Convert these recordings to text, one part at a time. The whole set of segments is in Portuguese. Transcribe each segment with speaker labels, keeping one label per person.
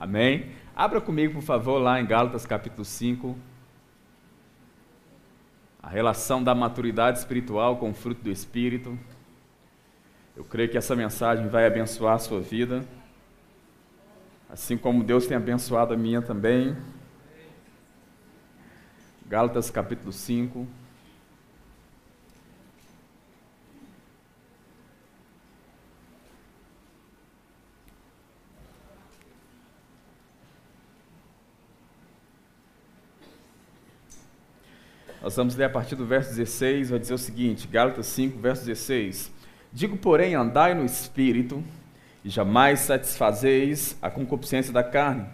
Speaker 1: Amém? Abra comigo, por favor, lá em Gálatas capítulo 5. A relação da maturidade espiritual com o fruto do Espírito. Eu creio que essa mensagem vai abençoar a sua vida, assim como Deus tem abençoado a minha também. Gálatas capítulo 5. Nós vamos ler a partir do verso 16, vai dizer o seguinte, Gálatas 5, verso 16. Digo, porém, andai no Espírito, e jamais satisfazeis a concupiscência da carne,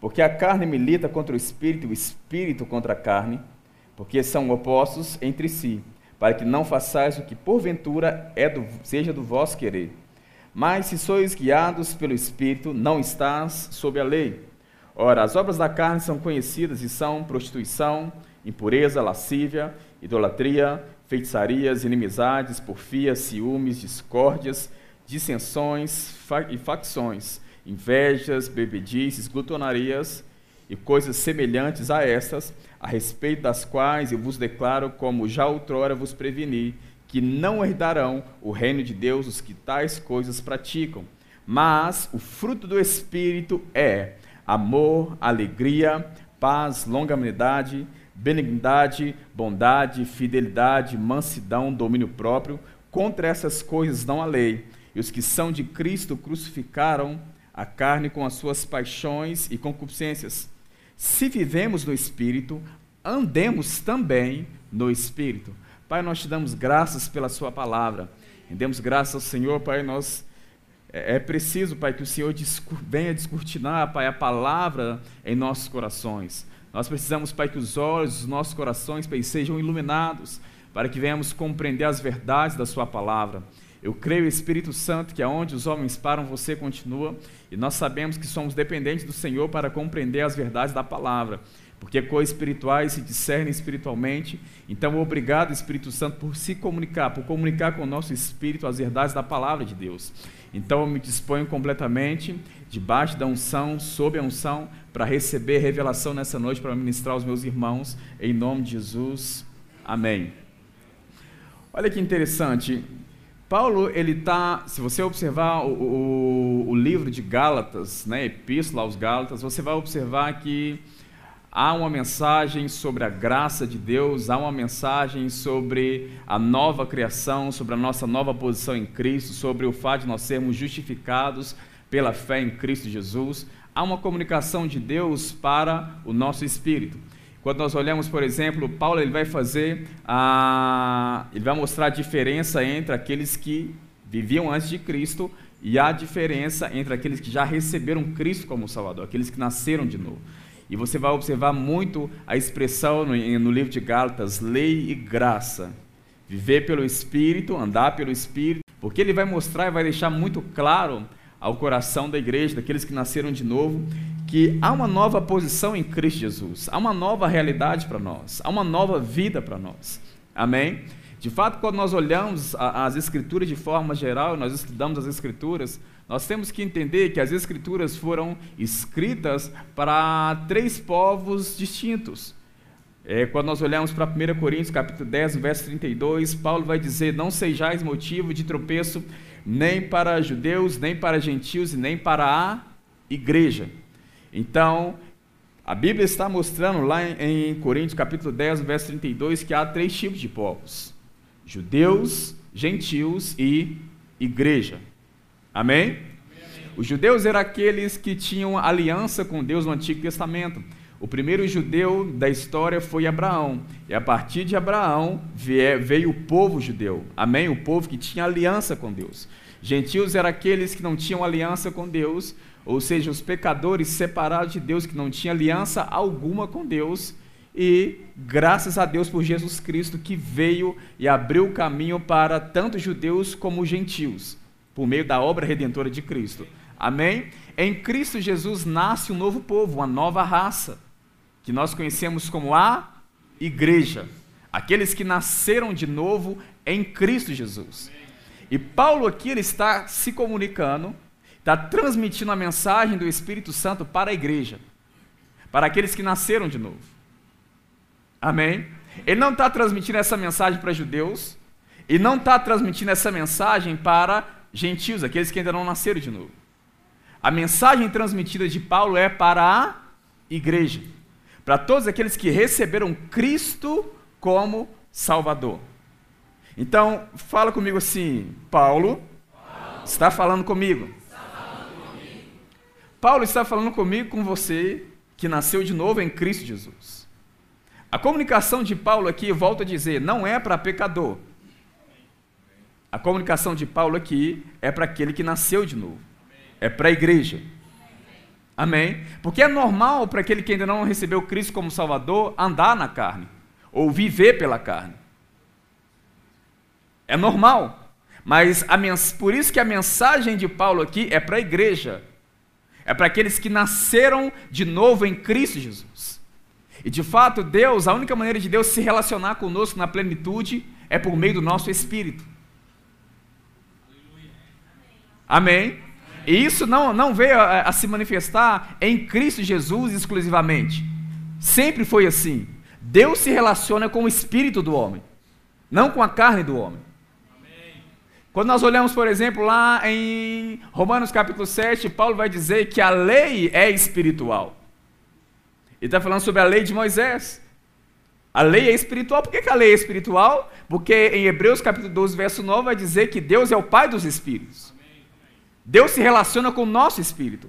Speaker 1: porque a carne milita contra o Espírito, e o Espírito contra a carne, porque são opostos entre si, para que não façais o que porventura é do, seja do vosso querer. Mas se sois guiados pelo Espírito, não estás sob a lei. Ora, as obras da carne são conhecidas e são prostituição, impureza, lascívia, idolatria, feitiçarias, inimizades, porfias, ciúmes, discórdias, dissensões e facções, invejas, bebedices, glutonarias e coisas semelhantes a estas, a respeito das quais eu vos declaro, como já outrora vos preveni, que não herdarão o reino de Deus os que tais coisas praticam. Mas o fruto do Espírito é amor, alegria, paz, longanimidade, benignidade, bondade, fidelidade, mansidão, domínio próprio. Contra essas coisas não há lei. E os que são de Cristo crucificaram a carne com as suas paixões e concupiscências. Se vivemos no Espírito, andemos também no Espírito. Pai, nós te damos graças pela Sua palavra. Rendemos graças ao Senhor, Pai. Nós é, é preciso, Pai, que o Senhor venha descortinar, Pai, a palavra em nossos corações. Nós precisamos, Pai, que os olhos dos nossos corações, Pai, sejam iluminados, para que venhamos compreender as verdades da Sua palavra. Eu creio, Espírito Santo, que aonde os homens param, você continua, e nós sabemos que somos dependentes do Senhor para compreender as verdades da palavra, porque coisas espirituais se discernem espiritualmente. Então, obrigado, Espírito Santo, por se comunicar, por comunicar com o nosso espírito as verdades da palavra de Deus. Então, eu me disponho completamente, debaixo da unção, sob a unção, para receber revelação nessa noite, para ministrar aos meus irmãos, em nome de Jesus. Amém. Olha que interessante. Paulo, ele está, se você observar o, o, o, livro de Gálatas, né, Epístola aos Gálatas, você vai observar que há uma mensagem sobre a graça de Deus, há uma mensagem sobre a nova criação, sobre a nossa nova posição em Cristo, sobre o fato de nós sermos justificados pela fé em Cristo Jesus há uma comunicação de Deus para o nosso espírito. Quando nós olhamos, por exemplo, Paulo ele vai fazer a, ele vai mostrar a diferença entre aqueles que viviam antes de Cristo e a diferença entre aqueles que já receberam Cristo como Salvador, aqueles que nasceram de novo. E você vai observar muito a expressão no, no livro de Gálatas, lei e graça. Viver pelo Espírito, andar pelo Espírito, porque ele vai mostrar e vai deixar muito claro ao coração da igreja, daqueles que nasceram de novo, que há uma nova posição em Cristo Jesus, há uma nova realidade para nós, há uma nova vida para nós. Amém? De fato, quando nós olhamos as Escrituras de forma geral, nós estudamos as Escrituras, nós temos que entender que as Escrituras foram escritas para três povos distintos. É, quando nós olhamos para 1 Coríntios capítulo 10, verso 32, Paulo vai dizer: Não sejais motivo de tropeço nem para judeus, nem para gentios e nem para a igreja. Então, a Bíblia está mostrando lá em Coríntios capítulo 10, verso 32, que há três tipos de povos: judeus, gentios e igreja. Amém? Os judeus eram aqueles que tinham aliança com Deus no Antigo Testamento. O primeiro judeu da história foi Abraão. E a partir de Abraão veio o povo judeu. Amém? O povo que tinha aliança com Deus. Gentios eram aqueles que não tinham aliança com Deus, ou seja, os pecadores separados de Deus, que não tinham aliança alguma com Deus. E graças a Deus por Jesus Cristo que veio e abriu o caminho para tanto judeus como gentios, por meio da obra redentora de Cristo. Amém? Em Cristo Jesus nasce um novo povo, uma nova raça que nós conhecemos como a igreja, aqueles que nasceram de novo em Cristo Jesus. E Paulo aqui ele está se comunicando está transmitindo a mensagem do Espírito Santo para a igreja, para aqueles que nasceram de novo. Amém? Ele não está transmitindo essa mensagem para judeus e não está transmitindo essa mensagem para gentios, aqueles que ainda não nasceram de novo. A mensagem transmitida de Paulo é para a igreja, para todos aqueles que receberam Cristo como Salvador. Então, fala comigo assim, Paulo, Paulo está, falando comigo. está falando comigo. Paulo está falando comigo, com você, que nasceu de novo em Cristo Jesus. A comunicação de Paulo aqui, volto a dizer, não é para pecador. A comunicação de Paulo aqui é para aquele que nasceu de novo. É para a igreja. Amém? Porque é normal para aquele que ainda não recebeu Cristo como Salvador andar na carne, ou viver pela carne. É normal. Mas por isso que a mensagem de Paulo aqui é para a igreja. É para aqueles que nasceram de novo em Cristo Jesus. E de fato, Deus, a única maneira de Deus se relacionar conosco na plenitude é por meio do nosso espírito. Amém? E isso não, não veio a, a se manifestar em Cristo Jesus exclusivamente. Sempre foi assim. Deus se relaciona com o espírito do homem, não com a carne do homem. Quando nós olhamos, por exemplo, lá em Romanos capítulo 7, Paulo vai dizer que a lei é espiritual. Ele está falando sobre a lei de Moisés. A lei é espiritual. Por que, que, a lei é espiritual? Porque em Hebreus capítulo 12, verso 9, vai dizer que Deus é o Pai dos Espíritos. Deus se relaciona com o nosso espírito.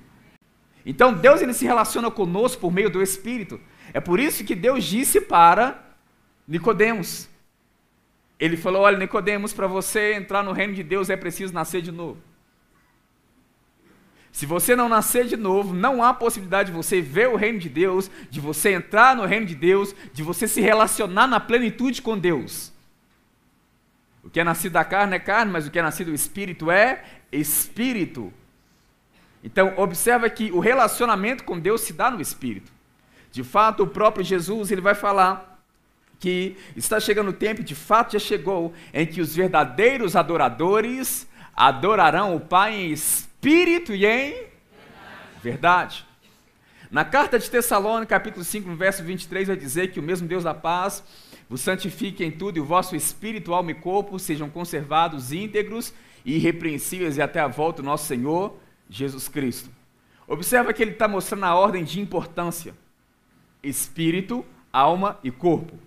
Speaker 1: Então Deus ele se relaciona conosco por meio do Espírito. É por isso que Deus disse para Nicodemos, ele falou: Olha, Nicodemos, para você entrar no reino de Deus é preciso nascer de novo. Se você não nascer de novo, não há possibilidade de você ver o reino de Deus, de você entrar no reino de Deus, de você se relacionar na plenitude com Deus. O que é nascido da carne é carne, mas o que é nascido do espírito é espírito. Então, observa que o relacionamento com Deus se dá no espírito. De fato, o próprio Jesus, ele vai falar que está chegando o tempo, de fato já chegou, em que os verdadeiros adoradores adorarão o Pai em espírito e em verdade. verdade. Na carta de Tessalônica, capítulo 5, no verso 23, vai dizer que o mesmo Deus da paz vos santifique em tudo e o vosso espírito, alma e corpo sejam conservados íntegros e irrepreensíveis e até a volta do nosso Senhor Jesus Cristo. Observa que ele está mostrando a ordem de importância: espírito, alma e corpo.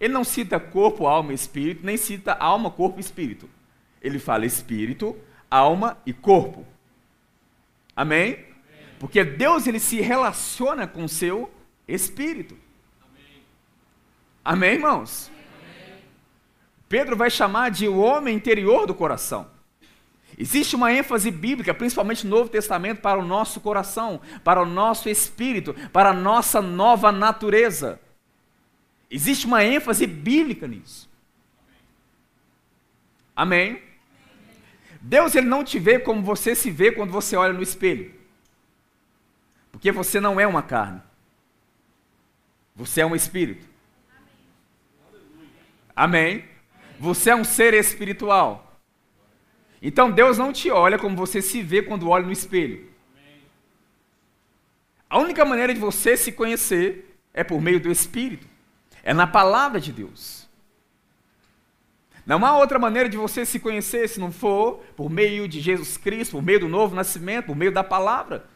Speaker 1: Ele não cita corpo, alma e espírito, nem cita alma, corpo e espírito. Ele fala espírito, alma e corpo. Amém? Porque Deus ele se relaciona com o seu espírito. Amém, irmãos? Pedro vai chamar de o homem interior do coração. Existe uma ênfase bíblica, principalmente no Novo Testamento, para o nosso coração, para o nosso espírito, para a nossa nova natureza. Existe uma ênfase bíblica nisso. Amém? Deus ele não te vê como você se vê quando você olha no espelho. Porque você não é uma carne. Você é um espírito. Amém? Você é um ser espiritual. Então Deus não te olha como você se vê quando olha no espelho. A única maneira de você se conhecer é por meio do espírito. É na palavra de Deus. Não há outra maneira de você se conhecer se não for por meio de Jesus Cristo, por meio do novo nascimento, por meio da palavra.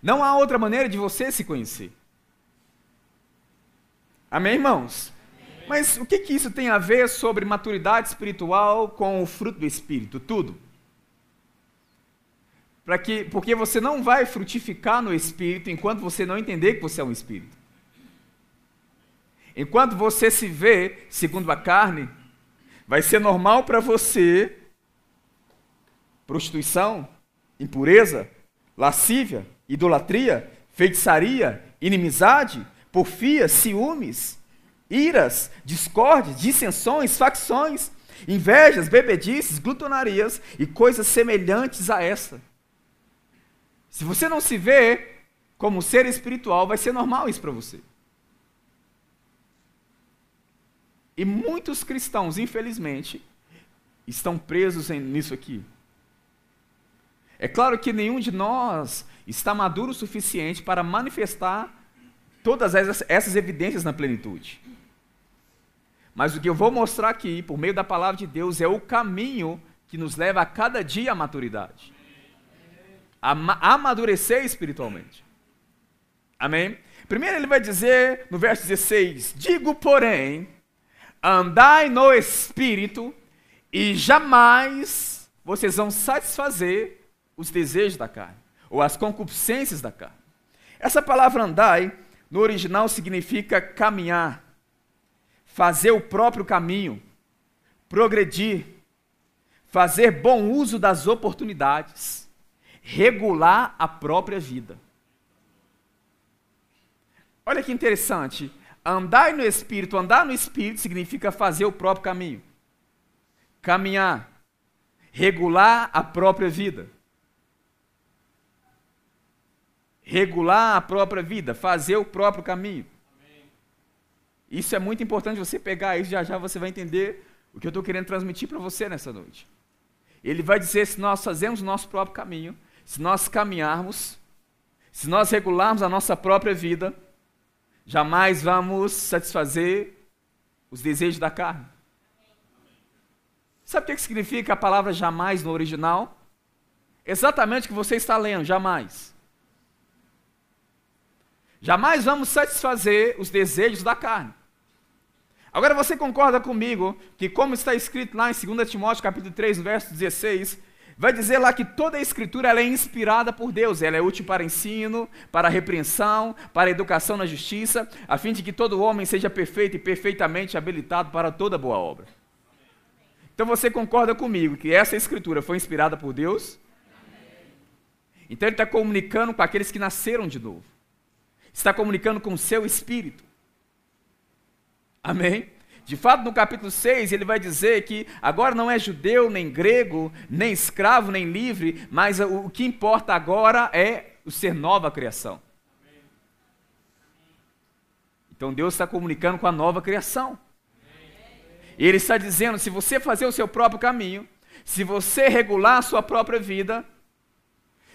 Speaker 1: Não há outra maneira de você se conhecer. Amém, irmãos? Amém. Mas o que, que isso tem a ver sobre maturidade espiritual com o fruto do Espírito? Tudo. Para que, porque você não vai frutificar no Espírito enquanto você não entender que você é um Espírito. Enquanto você se vê segundo a carne, vai ser normal para você prostituição, impureza, lascívia, idolatria, feitiçaria, inimizade, porfia, ciúmes, iras, discórdias, dissensões, facções, invejas, bebedices, glutonarias e coisas semelhantes a essa. Se você não se vê como ser espiritual, vai ser normal isso para você. E muitos cristãos, infelizmente, estão presos nisso aqui. É claro que nenhum de nós está maduro o suficiente para manifestar todas essas evidências na plenitude. Mas o que eu vou mostrar aqui, por meio da palavra de Deus, é o caminho que nos leva a cada dia à maturidade. A amadurecer espiritualmente. Amém? Primeiro ele vai dizer no verso 16: Digo, porém, andai no espírito, e jamais vocês vão satisfazer os desejos da carne, ou as concupiscências da carne. Essa palavra andai, no original, significa caminhar, fazer o próprio caminho, progredir, fazer bom uso das oportunidades, regular a própria vida. Olha que interessante. Andar no Espírito, andar no Espírito significa fazer o próprio caminho, caminhar, regular a própria vida. Regular a própria vida, fazer o próprio caminho. Isso é muito importante você pegar isso, já já você vai entender o que eu estou querendo transmitir para você nessa noite. Ele vai dizer: se nós fazemos o nosso próprio caminho, se nós caminharmos, se nós regularmos a nossa própria vida, jamais vamos satisfazer os desejos da carne. Sabe o que significa a palavra jamais no original? Exatamente o que você está lendo, jamais. Jamais vamos satisfazer os desejos da carne. Agora você concorda comigo que, como está escrito lá em 2 Timóteo capítulo 3, verso 16, vai dizer lá que toda a escritura é inspirada por Deus, ela é útil para ensino, para repreensão, para educação na justiça, a fim de que todo homem seja perfeito e perfeitamente habilitado para toda boa obra. Então você concorda comigo que essa escritura foi inspirada por Deus? Então ele está comunicando com aqueles que nasceram de novo. Está comunicando com o seu espírito. Amém? De fato, no capítulo 6, ele vai dizer que agora não é judeu, nem grego, nem escravo, nem livre, mas o que importa agora é o ser nova criação. Então Deus está comunicando com a nova criação. Ele está dizendo: se você fazer o seu próprio caminho, se você regular a sua própria vida,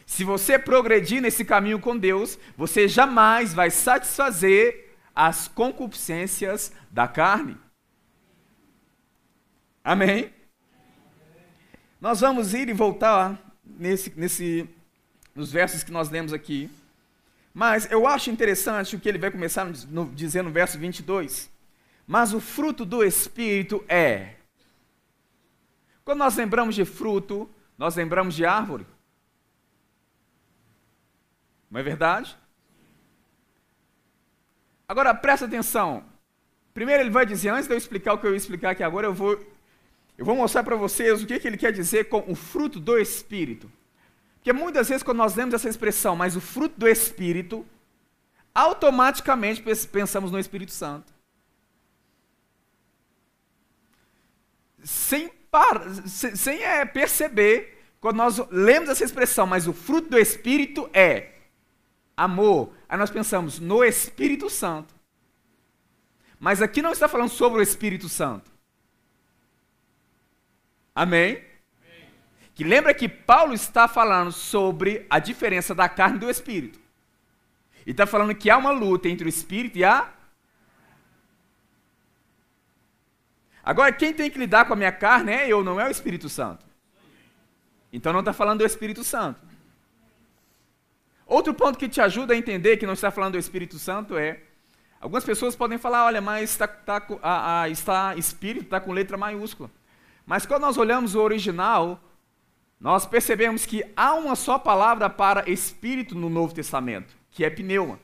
Speaker 1: se você progredir nesse caminho com Deus, você jamais vai satisfazer as concupiscências da carne. Amém? Nós vamos ir e voltar nesse, nesse, nos versos que nós lemos aqui. Mas eu acho interessante o que ele vai começar no, dizendo no verso 22. Mas o fruto do Espírito é. Quando nós lembramos de fruto, nós lembramos de árvore. Não é verdade? Agora presta atenção. Primeiro ele vai dizer, antes de eu explicar o que eu ia explicar aqui agora, eu vou, eu vou mostrar para vocês o que, que ele quer dizer com o fruto do Espírito. Porque muitas vezes quando nós lemos essa expressão, mas o fruto do Espírito, automaticamente pensamos no Espírito Santo. Sem, par, sem, é, perceber, quando nós lemos essa expressão, mas o fruto do Espírito é amor, aí nós pensamos no Espírito Santo. Mas aqui não está falando sobre o Espírito Santo. Amém? Que lembra que Paulo está falando sobre a diferença da carne e do Espírito. E está falando que há uma luta entre o Espírito e a. Agora, quem tem que lidar com a minha carne é eu, não é o Espírito Santo. Então não está falando do Espírito Santo. Outro ponto que te ajuda a entender que não está falando do Espírito Santo é Algumas pessoas podem falar, olha, mas está, está, a, a, está espírito está com letra maiúscula. Mas quando nós olhamos o original, nós percebemos que há uma só palavra para espírito no Novo Testamento, que é pneuma.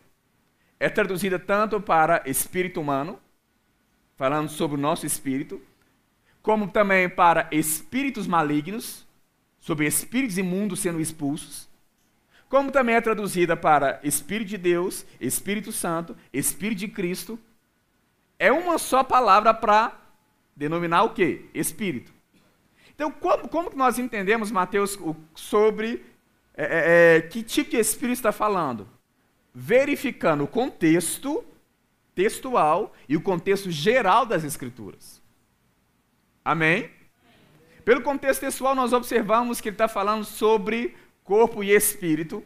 Speaker 1: É traduzida tanto para espírito humano, falando sobre o nosso espírito, como também para espíritos malignos, sobre espíritos imundos sendo expulsos, como também é traduzida para Espírito de Deus, Espírito Santo, Espírito de Cristo, é uma só palavra para denominar o quê? Espírito. Então, como, como que nós entendemos, Mateus, sobre é, é, é, que tipo de Espírito está falando? Verificando o contexto textual e o contexto geral das Escrituras. Amém? Pelo contexto textual, nós observamos que ele está falando sobre corpo e espírito.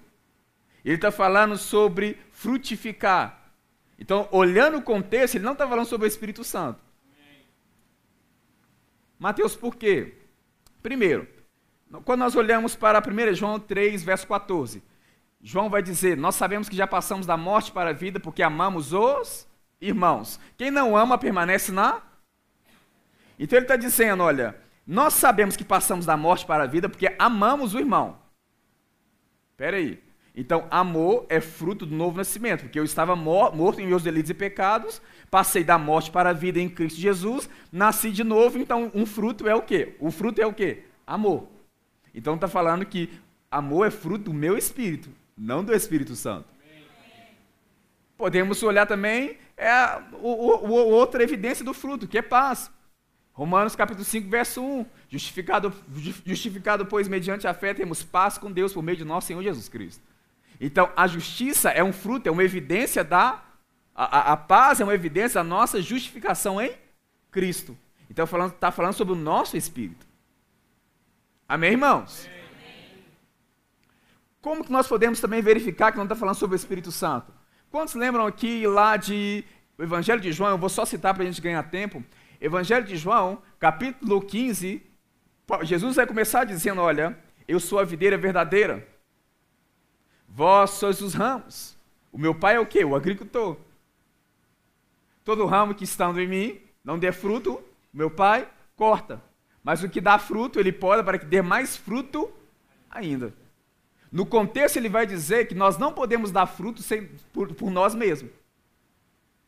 Speaker 1: Ele está falando sobre frutificar. Então, olhando o contexto, ele não está falando sobre o Espírito Santo. Mateus, por quê? Primeiro, quando nós olhamos para 1 João 3, verso 14, João vai dizer: Nós sabemos que já passamos da morte para a vida porque amamos os irmãos. Quem não ama permanece na. Então ele está dizendo: Olha, nós sabemos que passamos da morte para a vida porque amamos o irmão. Espera aí. Então, amor é fruto do novo nascimento, porque eu estava morto em meus delitos e pecados, passei da morte para a vida em Cristo Jesus, nasci de novo, então um fruto é o quê? O fruto é o quê? Amor. Então está falando que amor é fruto do meu espírito, não do Espírito Santo. Podemos olhar também é o, o, o, outra evidência do fruto, que é paz. Romanos capítulo 5, verso 1. Justificado, justificado, pois, mediante a fé, temos paz com Deus por meio de nosso Senhor Jesus Cristo. Então, a justiça é um fruto, é uma evidência da. A, a, a paz é uma evidência da nossa justificação em Cristo. Então, está falando, tá falando sobre o nosso espírito. Amém, irmãos? Amém. Como que nós podemos também verificar que não está falando sobre o Espírito Santo? Quantos lembram aqui lá de o Evangelho de João? Eu vou só citar para a gente ganhar tempo. Evangelho de João, capítulo 15. Jesus vai começar dizendo: Olha, eu sou a videira verdadeira Vós sois os ramos. O meu pai é o quê? O agricultor. Todo ramo que estando em mim não dê fruto, meu pai corta. Mas o que dá fruto, ele pode para que dê mais fruto ainda. No contexto, ele vai dizer que nós não podemos dar fruto sem, por, por nós mesmos.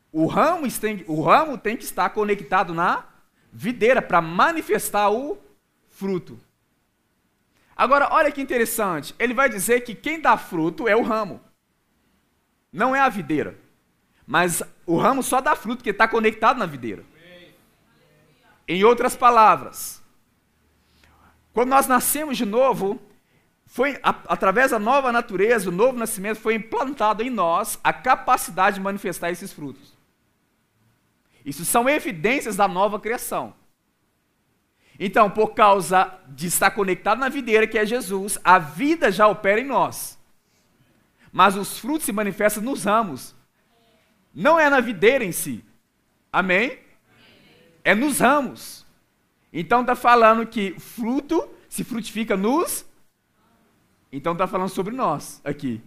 Speaker 1: O ramo, tem, o ramo tem que estar conectado na videira para manifestar o fruto. Agora, olha que interessante. Ele vai dizer que quem dá fruto é o ramo, não é a videira. Mas o ramo só dá fruto porque está conectado na videira. Em outras palavras, quando nós nascemos de novo, foi a, através da nova natureza, o novo nascimento, foi implantado em nós a capacidade de manifestar esses frutos. Isso são evidências da nova criação. Então, por causa de estar conectado na videira, que é Jesus, a vida já opera em nós. Mas os frutos se manifestam nos ramos. Não é na videira em si. Amém? É nos ramos. Então está falando que fruto se frutifica nos. Então está falando sobre nós aqui.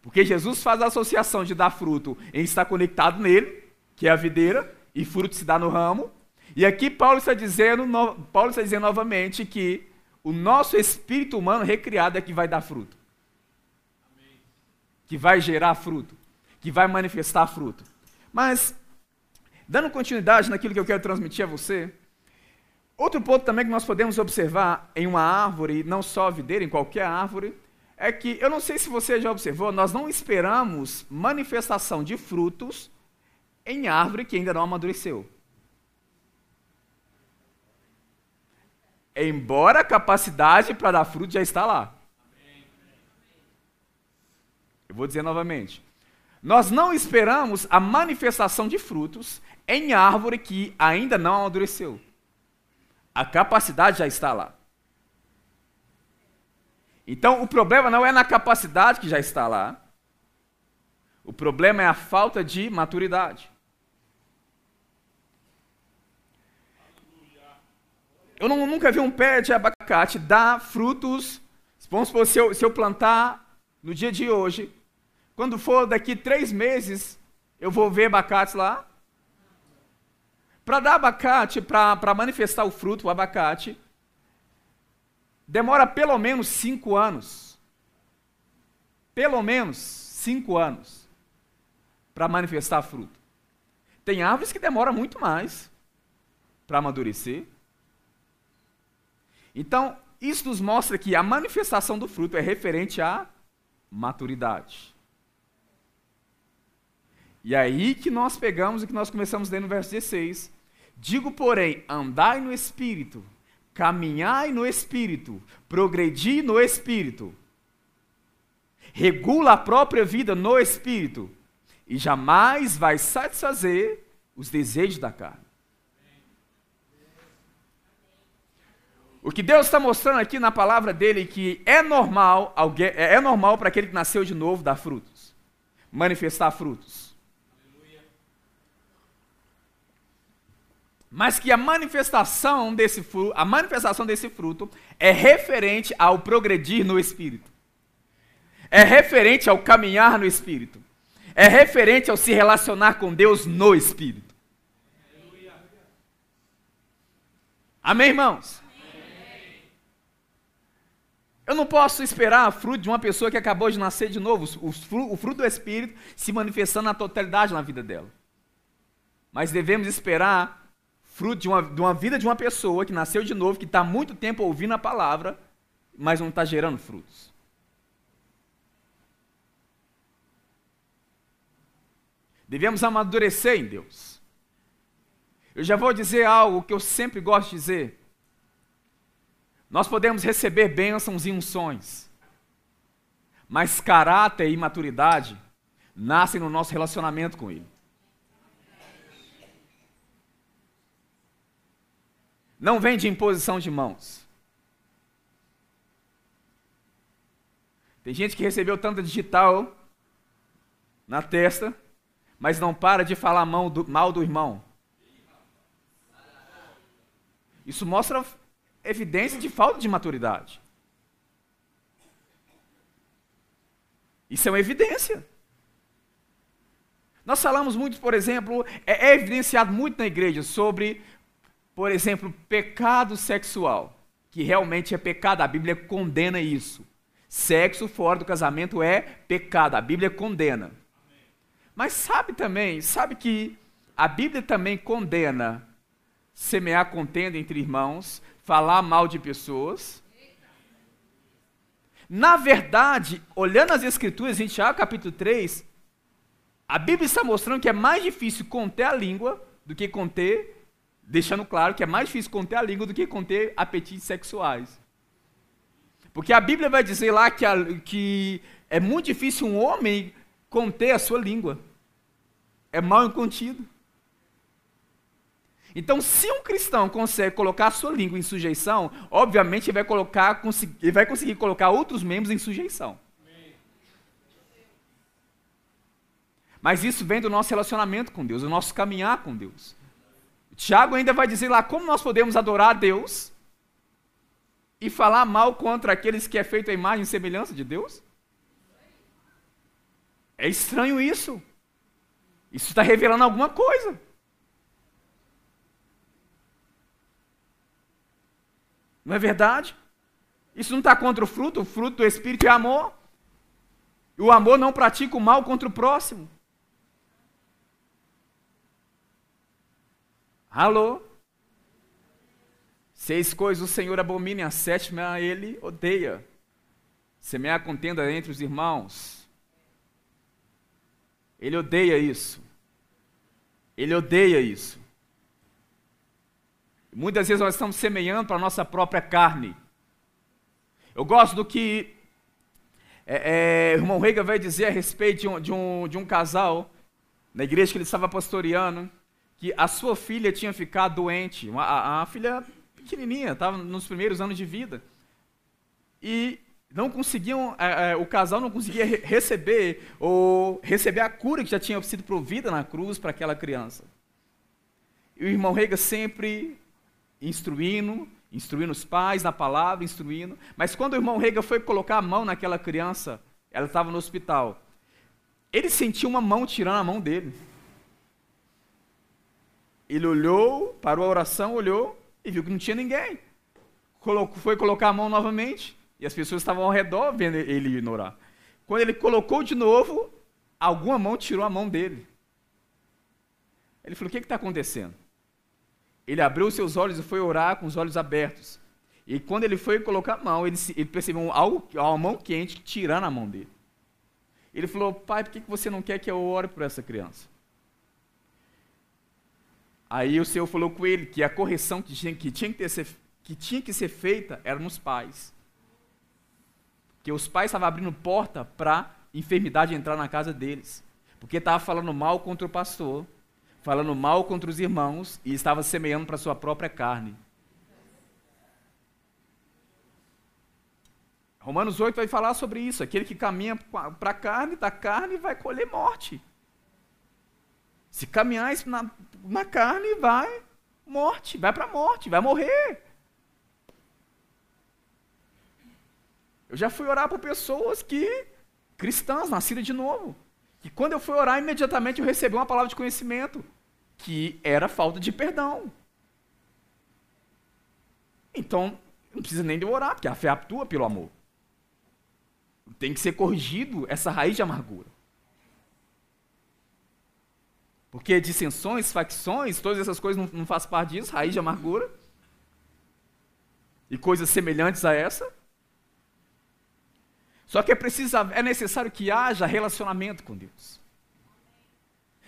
Speaker 1: Porque Jesus faz a associação de dar fruto em estar conectado nele, que é a videira, e fruto se dá no ramo. E aqui Paulo está dizendo, Paulo está dizendo novamente que o nosso espírito humano recriado é que vai dar fruto. Que vai gerar fruto, que vai manifestar fruto. Mas dando continuidade naquilo que eu quero transmitir a você, outro ponto também que nós podemos observar em uma árvore, não só a videira, em qualquer árvore, é que eu não sei se você já observou, nós não esperamos manifestação de frutos em árvore que ainda não amadureceu. Embora a capacidade para dar fruto já está lá. Eu vou dizer novamente. Nós não esperamos a manifestação de frutos em árvore que ainda não amadureceu. A capacidade já está lá. Então, o problema não é na capacidade que já está lá. O problema é a falta de maturidade. Eu não, nunca vi um pé de abacate dar frutos. Vamos supor, se eu, se eu plantar no dia de hoje, quando for daqui três meses, eu vou ver abacates lá. Para dar abacate, para manifestar o fruto, o abacate, demora pelo menos cinco anos. Pelo menos cinco anos para manifestar fruto. Tem árvores que demoram muito mais para amadurecer. Então, isso nos mostra que a manifestação do fruto é referente à maturidade. E é aí que nós pegamos e que nós começamos ler no verso 16. Digo, porém, andai no espírito, caminhai no espírito, progredi no espírito. Regula a própria vida no espírito e jamais vai satisfazer os desejos da carne. O que Deus está mostrando aqui na palavra dele que é normal, alguém, é normal para aquele que nasceu de novo dar frutos, manifestar frutos. Mas que a manifestação desse fruto, a manifestação desse fruto é referente ao progredir no espírito. É referente ao caminhar no espírito. É referente ao se relacionar com Deus no espírito. Amém, irmãos? Eu não posso esperar fruto de uma pessoa que acabou de nascer de novo, o fruto do Espírito se manifestando na totalidade na vida dela. Mas devemos esperar fruto de uma, de uma vida de uma pessoa que nasceu de novo, que está muito tempo ouvindo a palavra, mas não está gerando frutos. Devemos amadurecer em Deus. Eu já vou dizer algo que eu sempre gosto de dizer. Nós podemos receber bênçãos e unções, mas caráter e maturidade nascem no nosso relacionamento com Ele. Não vem de imposição de mãos. Tem gente que recebeu tanta digital na testa, mas não para de falar mal do, mal do irmão. Isso mostra evidência de falta de maturidade. Isso é uma evidência. Nós falamos muito, por exemplo, é, é evidenciado muito na igreja sobre, por exemplo, pecado sexual, que realmente é pecado, a Bíblia condena isso. Sexo fora do casamento é pecado, a Bíblia condena. Mas sabe também, sabe que a Bíblia também condena semear contenda entre irmãos, falar mal de pessoas. Na verdade, olhando as escrituras, em Tiago capítulo 3, a Bíblia está mostrando que é mais difícil conter a língua do que conter, deixando claro que é mais difícil conter a língua do que conter apetites sexuais. Porque a Bíblia vai dizer lá que, a, que é muito difícil um homem conter a sua língua. É mal incontido. Então, se um cristão consegue colocar a sua língua em sujeição, obviamente ele vai, colocar, ele vai conseguir colocar outros membros em sujeição. Mas isso vem do nosso relacionamento com Deus, do nosso caminhar com Deus. Tiago ainda vai dizer lá como nós podemos adorar a Deus e falar mal contra aqueles que é feito a imagem e semelhança de Deus. É estranho isso. Isso está revelando alguma coisa. Não é verdade? Isso não está contra o fruto, o fruto do Espírito é amor. O amor não pratica o mal contra o próximo. Alô? Seis coisas o Senhor abomina, a sétima ele odeia. Semear contenda entre os irmãos. Ele odeia isso. Ele odeia isso. Muitas vezes nós estamos semeando para a nossa própria carne. Eu gosto do que é, é, o irmão Reiga vai dizer a respeito de um, de, um, de um casal na igreja que ele estava pastoreando, que a sua filha tinha ficado doente, uma, a, a filha pequenininha, estava nos primeiros anos de vida. E não conseguiam, é, é, o casal não conseguia re receber ou receber a cura que já tinha sido provida na cruz para aquela criança. E o irmão Rega sempre instruindo, instruindo os pais na palavra, instruindo. Mas quando o irmão Rega foi colocar a mão naquela criança, ela estava no hospital. Ele sentiu uma mão tirando a mão dele. Ele olhou, parou a oração, olhou e viu que não tinha ninguém. Colocou, foi colocar a mão novamente e as pessoas estavam ao redor vendo ele ignorar. Quando ele colocou de novo, alguma mão tirou a mão dele. Ele falou: O que está acontecendo? Ele abriu os seus olhos e foi orar com os olhos abertos. E quando ele foi colocar a mão, ele, ele percebeu algo, uma mão quente tirando a mão dele. Ele falou: Pai, por que você não quer que eu ore por essa criança? Aí o Senhor falou com ele que a correção que tinha que, tinha que, ser, que, tinha que ser feita era nos pais. Que os pais estavam abrindo porta para enfermidade entrar na casa deles. Porque estava falando mal contra o pastor falando mal contra os irmãos e estava semeando para sua própria carne. Romanos 8 vai falar sobre isso. Aquele que caminha para a carne, da carne, vai colher morte. Se caminhar na, na carne, vai morte, vai para a morte, vai morrer. Eu já fui orar por pessoas que, cristãs, nascidas de novo, que quando eu fui orar, imediatamente eu recebi uma palavra de conhecimento, que era falta de perdão. Então, não precisa nem de orar, porque a fé atua pelo amor. Tem que ser corrigido essa raiz de amargura. Porque dissensões, facções, todas essas coisas não, não fazem parte disso, raiz de amargura. E coisas semelhantes a essa. Só que é preciso, é necessário que haja relacionamento com Deus.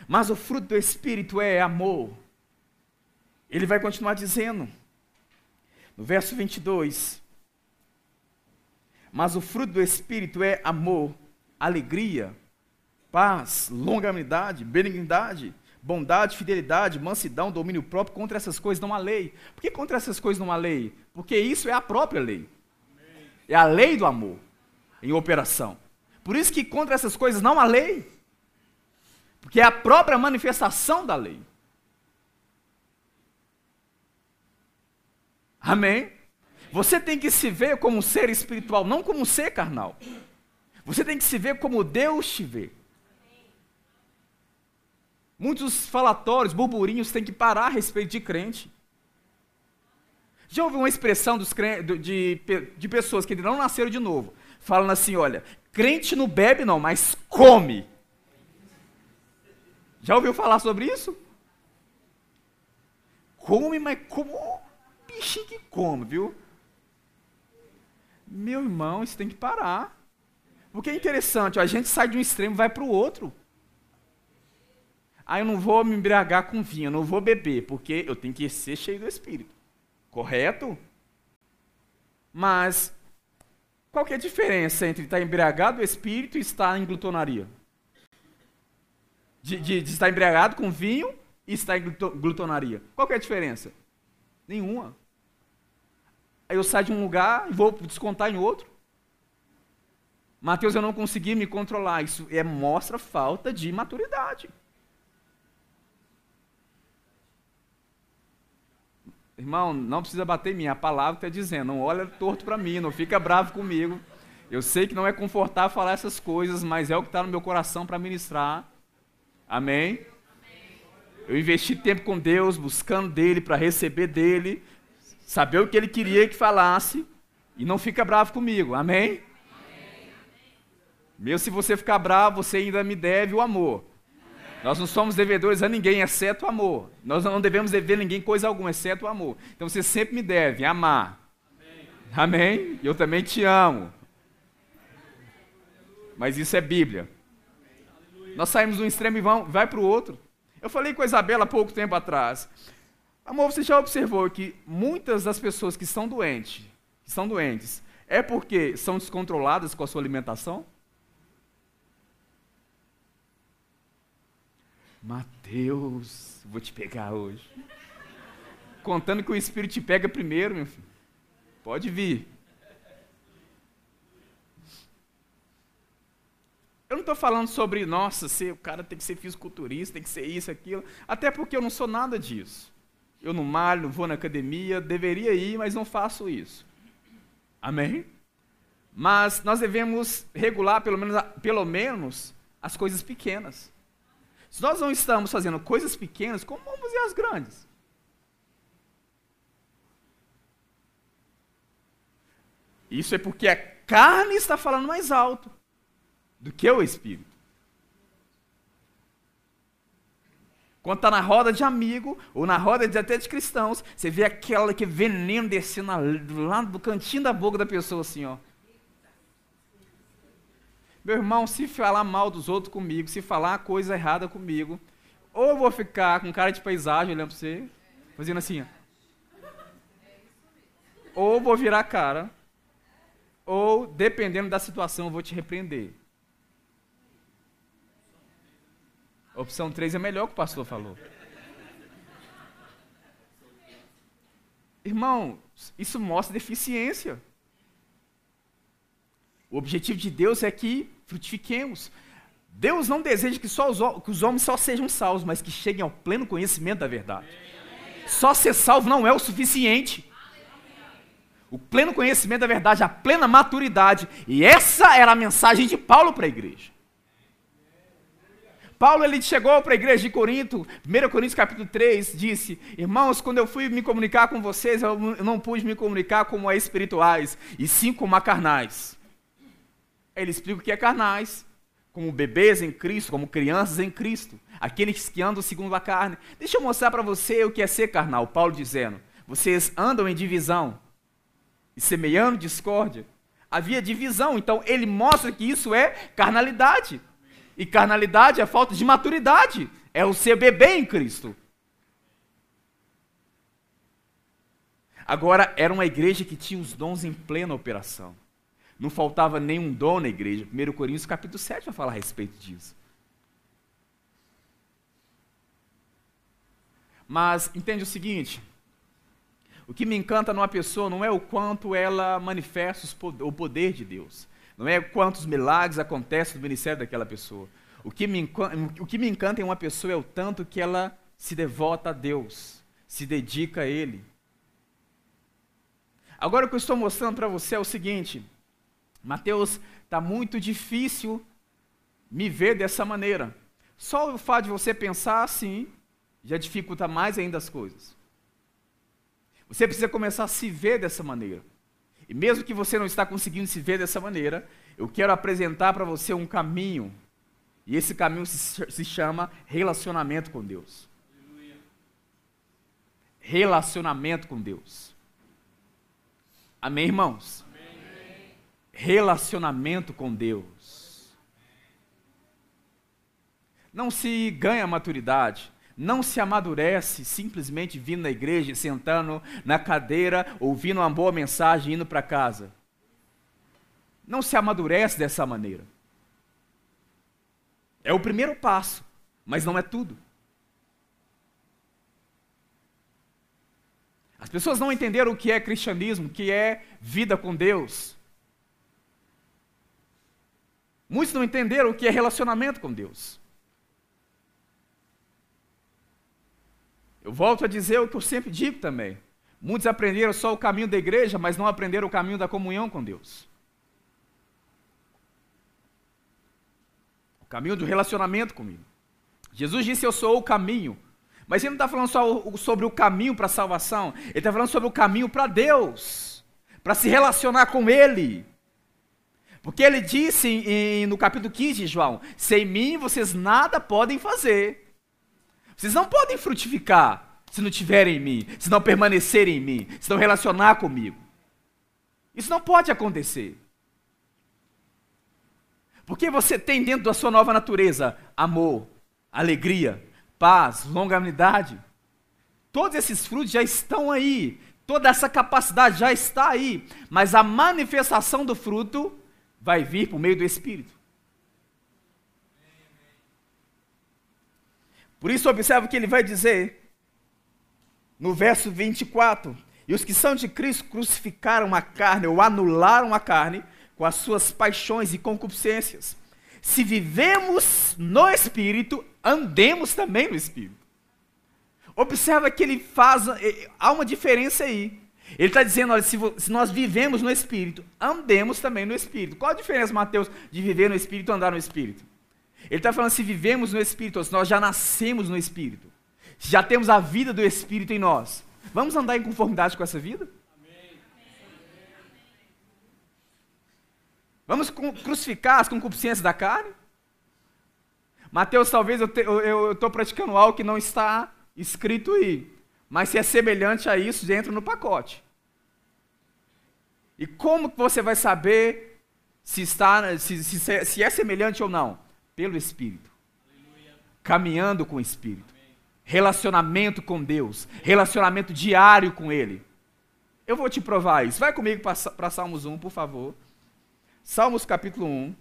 Speaker 1: Mas o fruto do Espírito é amor. Ele vai continuar dizendo, no verso 22, mas o fruto do Espírito é amor, alegria, paz, longanimidade, benignidade, bondade, fidelidade, mansidão, domínio próprio. Contra essas coisas não há lei. Por que contra essas coisas não há lei? Porque isso é a própria lei. É a lei do amor em operação. Por isso que contra essas coisas não há lei. Porque é a própria manifestação da lei. Amém? Você tem que se ver como um ser espiritual, não como um ser carnal. Você tem que se ver como Deus te vê. Muitos falatórios, burburinhos têm que parar a respeito de crente. Já ouviu uma expressão de, de pessoas que não nasceram de novo? falando assim: olha, crente não bebe, não, mas come. Já ouviu falar sobre isso? Come, mas como bichinho que come, viu? Meu irmão, isso tem que parar. Porque é interessante, ó, a gente sai de um extremo e vai para o outro. Ah, eu não vou me embriagar com vinho, eu não vou beber, porque eu tenho que ser cheio do Espírito. Correto? Mas qual que é a diferença entre estar embriagado do espírito e estar em glutonaria? De, de, de estar embriagado com vinho e estar em glutonaria. Qual é a diferença? Nenhuma. Aí eu saio de um lugar e vou descontar em outro. Mateus, eu não consegui me controlar. Isso é, mostra falta de maturidade. Irmão, não precisa bater em mim, a palavra está dizendo, não olha torto para mim, não fica bravo comigo. Eu sei que não é confortável falar essas coisas, mas é o que está no meu coração para ministrar. Amém? Eu investi tempo com Deus, buscando dele, para receber dele, saber o que ele queria que falasse, e não fica bravo comigo. Amém? Mesmo se você ficar bravo, você ainda me deve o amor. Nós não somos devedores a ninguém, exceto o amor. Nós não devemos dever ninguém coisa alguma, exceto o amor. Então você sempre me deve amar. Amém? Amém? Eu também te amo. Mas isso é Bíblia. Nós saímos de um extremo e vamos, vai para o outro. Eu falei com a Isabela há pouco tempo atrás. Amor, você já observou que muitas das pessoas que são doentes, que são doentes, é porque são descontroladas com a sua alimentação? Mateus, vou te pegar hoje. Contando que o Espírito te pega primeiro, meu filho. Pode vir. Eu não estou falando sobre, nossa, ser, o cara tem que ser fisiculturista, tem que ser isso, aquilo. Até porque eu não sou nada disso. Eu não malho, não vou na academia, deveria ir, mas não faço isso. Amém? Mas nós devemos regular pelo menos, pelo menos as coisas pequenas. Se nós não estamos fazendo coisas pequenas, como vamos fazer as grandes? Isso é porque a carne está falando mais alto do que o espírito. Quando está na roda de amigo, ou na roda de, até de cristãos, você vê aquela que veneno descendo lá do cantinho da boca da pessoa assim, ó. Meu irmão, se falar mal dos outros comigo, se falar coisa errada comigo, ou eu vou ficar com cara de paisagem olhando para você, fazendo assim, ou vou virar a cara, ou, dependendo da situação, eu vou te repreender. Opção 3 é melhor que o pastor falou. Irmão, isso mostra deficiência. O objetivo de Deus é que frutifiquemos. Deus não deseja que, só os, que os homens só sejam salvos, mas que cheguem ao pleno conhecimento da verdade. Só ser salvo não é o suficiente. O pleno conhecimento da verdade, a plena maturidade. E essa era a mensagem de Paulo para a igreja. Paulo ele chegou para a igreja de Corinto, 1 Coríntios capítulo 3, disse: Irmãos, quando eu fui me comunicar com vocês, eu não pude me comunicar como a espirituais, e sim como a carnais. Ele explica o que é carnais, como bebês em Cristo, como crianças em Cristo, aqueles que andam segundo a carne. Deixa eu mostrar para você o que é ser carnal. Paulo dizendo: Vocês andam em divisão e semeando discórdia. Havia divisão, então ele mostra que isso é carnalidade. E carnalidade é falta de maturidade, é o ser bebê em Cristo. Agora, era uma igreja que tinha os dons em plena operação. Não faltava nenhum dom na igreja. 1 Coríntios capítulo 7 vai falar a respeito disso. Mas entende o seguinte: o que me encanta numa pessoa não é o quanto ela manifesta o poder deDeus, não é quantos milagres acontecem no ministério daquela pessoa. O que, me, o que me encanta em uma pessoa é o tanto que ela se devota a Deus, se dedica a Ele. Agora o que eu estou mostrando para você é o seguinte: Mateus, está muito difícil me ver dessa maneira. Só o fato de você pensar assim já dificulta mais ainda as coisas. Você precisa começar a se ver dessa maneira. E mesmo que você não está conseguindo se ver dessa maneira, eu quero apresentar para você um caminho. E esse caminho se, chama relacionamento com Deus. Relacionamento com Deus. Amém, irmãos? Amém. Relacionamento com Deus. Não se ganha maturidade não se amadurece simplesmente vindo na igreja, sentando na cadeira, ouvindo uma boa mensagem e indo para casa. Não se amadurece dessa maneira. É o primeiro passo, mas não é tudo. As pessoas não entenderam o que é cristianismo, o que é vida com Deus. Muitos não entenderam o que é relacionamento com Deus. Eu volto a dizer o que eu sempre digo também. Muitos aprenderam só o caminho da igreja, mas não aprenderam o caminho da comunhão com Deus. O caminho do relacionamento comigo. Jesus disse: Eu sou o caminho. Mas ele não está falando só sobre o caminho para a salvação, ele está falando sobre o caminho para Deus, para se relacionar com Ele. Porque ele disse em, no capítulo 15 de João: Sem mim vocês nada podem fazer. Vocês não podem frutificar se não tiverem em mim, se não permanecerem em mim, se não relacionar comigo. Isso não pode acontecer. Porque você tem dentro da sua nova natureza amor, alegria, paz, longanimidade. Todos esses frutos já estão aí. Toda essa capacidade já está aí. Mas a manifestação do fruto vai vir por meio do Espírito. Por isso, observe o que ele vai dizer no verso 24: E os que são de Cristo crucificaram a carne, ou anularam a carne, com as suas paixões e concupiscências. Se vivemos no Espírito, andemos também no Espírito. Observa que ele faz, eh, há uma diferença aí. Ele está dizendo, olha, se, se, nós vivemos no Espírito, andemos também no Espírito. Qual a diferença, Mateus, de viver no Espírito e andar no Espírito? Ele está falando: se vivemos no Espírito, se nós já nascemos no Espírito, já temos a vida do Espírito em nós, vamos andar em conformidade com essa vida? Vamos crucificar as concupiscências da carne? Mateus, talvez eu estou praticando algo que não está escrito aí, mas se é semelhante a isso, entra no pacote. E como você vai saber se, está, se, se, se é semelhante ou não? Pelo Espírito. Aleluia. Caminhando com o Espírito. Amém. Relacionamento com Deus. Relacionamento diário com Ele. Eu vou te provar isso. Vai comigo para Salmos 1, por favor. Salmos capítulo 1.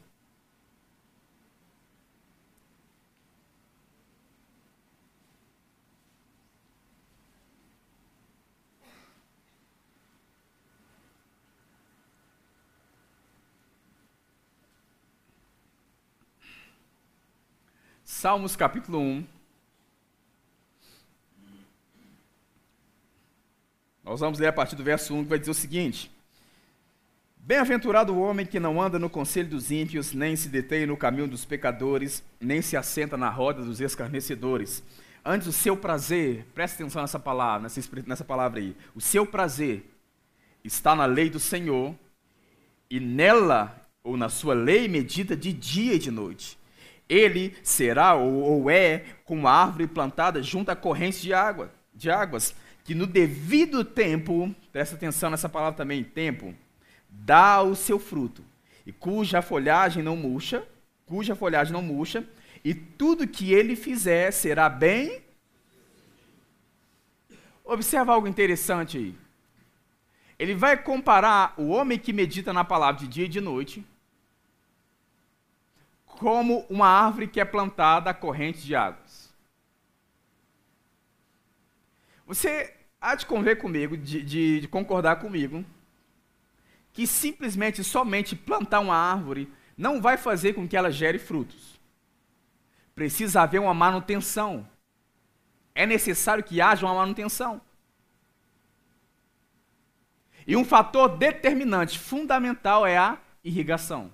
Speaker 1: Salmos capítulo 1. Nós vamos ler a partir do verso 1 que vai dizer o seguinte: Bem-aventurado o homem que não anda no conselho dos ímpios, nem se detém no caminho dos pecadores, nem se assenta na roda dos escarnecedores. Antes, o seu prazer, preste atenção nessa palavra, nessa, nessa palavra aí. O seu prazer está na lei do Senhor, e nela, ou na sua lei, medita de dia e de noite. Ele será ou, ou é como árvore plantada junto a correntes de água, de águas, que no devido tempo, presta atenção nessa palavra também, tempo, dá o seu fruto, e cuja folhagem não murcha, cuja folhagem não murcha, e tudo que ele fizer será bem. Observa algo interessante aí. Ele vai comparar o homem que medita na palavra de dia e de noite como uma árvore que é plantada a corrente de águas. Você há de conver comigo, de, de, de concordar comigo, que simplesmente, somente plantar uma árvore não vai fazer com que ela gere frutos. Precisa haver uma manutenção. É necessário que haja uma manutenção. E um fator determinante, fundamental, é a irrigação.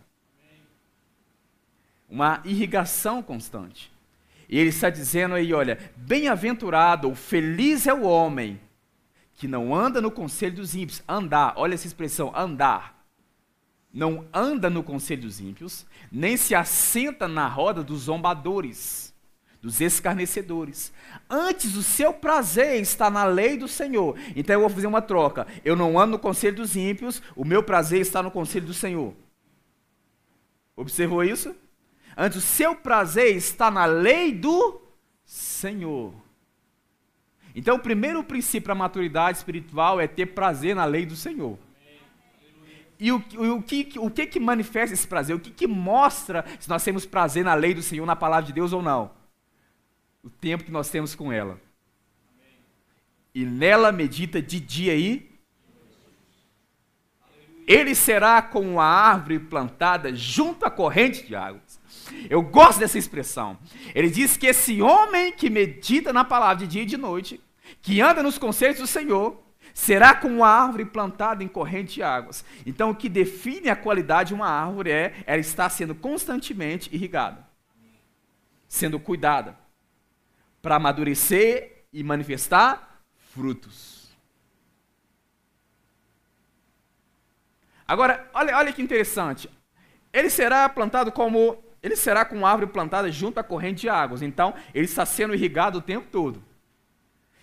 Speaker 1: Uma irrigação constante. E ele está dizendo aí, olha, bem-aventurado ou feliz é o homem que não anda no conselho dos ímpios. Andar, olha essa expressão, andar. Não anda no conselho dos ímpios, nem se assenta na roda dos zombadores, dos escarnecedores. Antes, o seu prazer está na lei do Senhor. Então eu vou fazer uma troca. Eu não ando no conselho dos ímpios, o meu prazer está no conselho do Senhor. Observou isso? Antes, o seu prazer está na lei do Senhor. Então, o primeiro princípio para a maturidade espiritual é ter prazer na lei do Senhor. E o, o, que, o que que manifesta esse prazer? O que, que mostra se nós temos prazer na lei do Senhor, na palavra de Deus ou não? O tempo que nós temos com ela. E nela medita de dia e ele será como a árvore plantada junto à corrente de águas. Eu gosto dessa expressão. Ele diz que esse homem que medita na palavra de dia e de noite, que anda nos conceitos do Senhor, será como uma árvore plantada em corrente de águas. Então, o que define a qualidade de uma árvore é ela estar sendo constantemente irrigada, sendo cuidada, para amadurecer e manifestar frutos. Agora, olha, olha que interessante. Ele será plantado como ele será como árvore plantada junto à corrente de águas. Então, ele está sendo irrigado o tempo todo.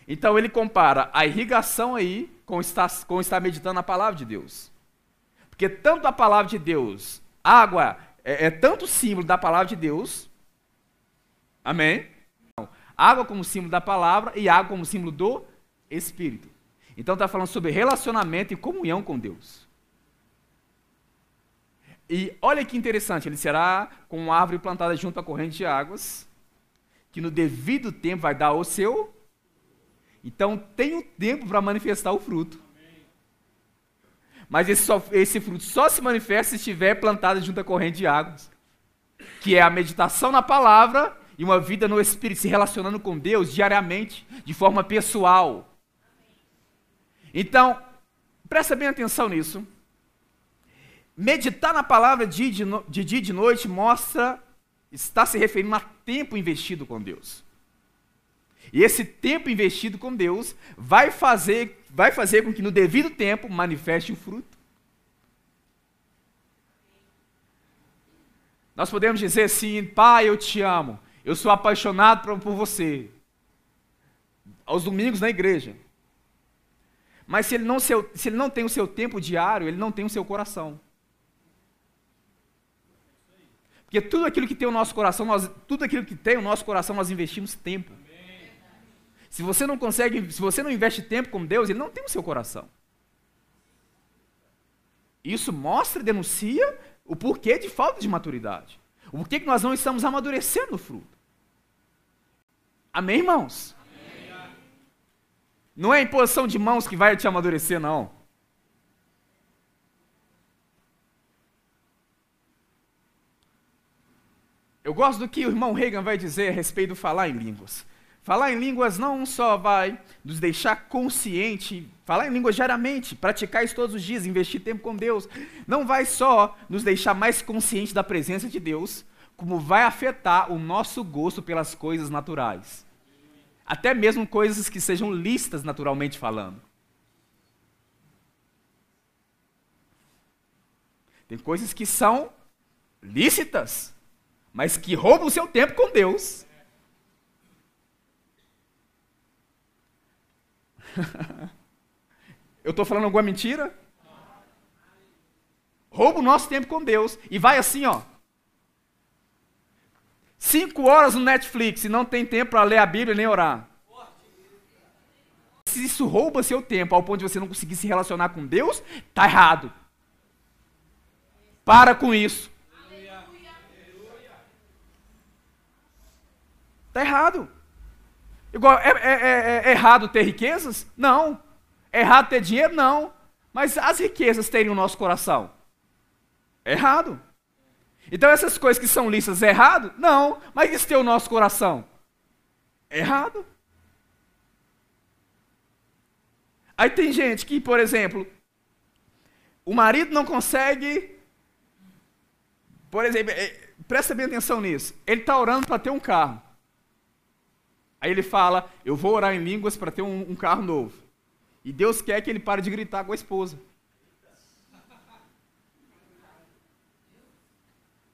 Speaker 1: Então, ele compara a irrigação aí com estar, com estar meditando na palavra de Deus. Porque tanto a palavra de Deus, água, é, é tanto símbolo da palavra de Deus. Amém? Água como símbolo da palavra e água como símbolo do Espírito. Então, está falando sobre relacionamento e comunhão com Deus. E olha que interessante, ele será com uma árvore plantada junto à corrente de águas, que no devido tempo vai dar o seu. Então tem o um tempo para manifestar o fruto. Mas esse, só, esse, fruto só se manifesta se estiver plantado junto à corrente de águas, que é a meditação na palavra e uma vida no Espírito, se relacionando com Deus diariamente, de forma pessoal. Então, presta bem atenção nisso. Meditar na palavra de dia e de noite mostra, está se referindo a tempo investido com Deus. E esse tempo investido com Deus vai fazer, vai fazer com que no devido tempo manifeste o fruto. Nós podemos dizer assim, pai, eu te amo, eu sou apaixonado por, por você. Aos domingos na igreja. Mas se ele, não, se ele não tem o seu tempo diário, ele não tem o seu coração. Porque tudo aquilo que tem o nosso coração, nós, tudo aquilo que tem o nosso coração, nós investimos tempo. Se você não consegue, se você não investe tempo com Deus, Ele não tem o seu coração. Isso mostra e denuncia o porquê de falta de maturidade. O porquê que nós não estamos amadurecendo o fruto. Amém, irmãos? Amém. Não é a imposição de mãos que vai te amadurecer, não. Eu gosto do que o irmão Reagan vai dizer a respeito do falar em línguas. Falar em línguas não só vai nos deixar consciente, falar em línguas diariamente, praticar isso todos os dias, investir tempo com Deus, não vai só nos deixar mais consciente da presença de Deus, como vai afetar o nosso gosto pelas coisas naturais. Até mesmo coisas que sejam listas naturalmente falando. Tem coisas que são lícitas, mas que roubam o seu tempo com Deus. Eu estou falando alguma mentira? Rouba o nosso tempo com Deus e vai assim, ó. Cinco horas no Netflix e não tem tempo para ler a Bíblia nem orar. Se isso rouba seu tempo ao ponto de você não conseguir se relacionar com Deus, tá errado. Para com isso. Está errado. Igual, é, é, é, é, errado ter riquezas? Não. É errado ter dinheiro? Não. Mas as riquezas terem o nosso coração? É errado. Então essas coisas que são listas é errado? Não. Mas isso ter o nosso coração? É errado. Aí tem gente que, por exemplo, o marido não consegue. Por exemplo, é, presta bem atenção nisso. Ele está orando para ter um carro. Aí ele fala: Eu vou orar em línguas para ter um, um, carro novo. E Deus quer que ele pare de gritar com a esposa.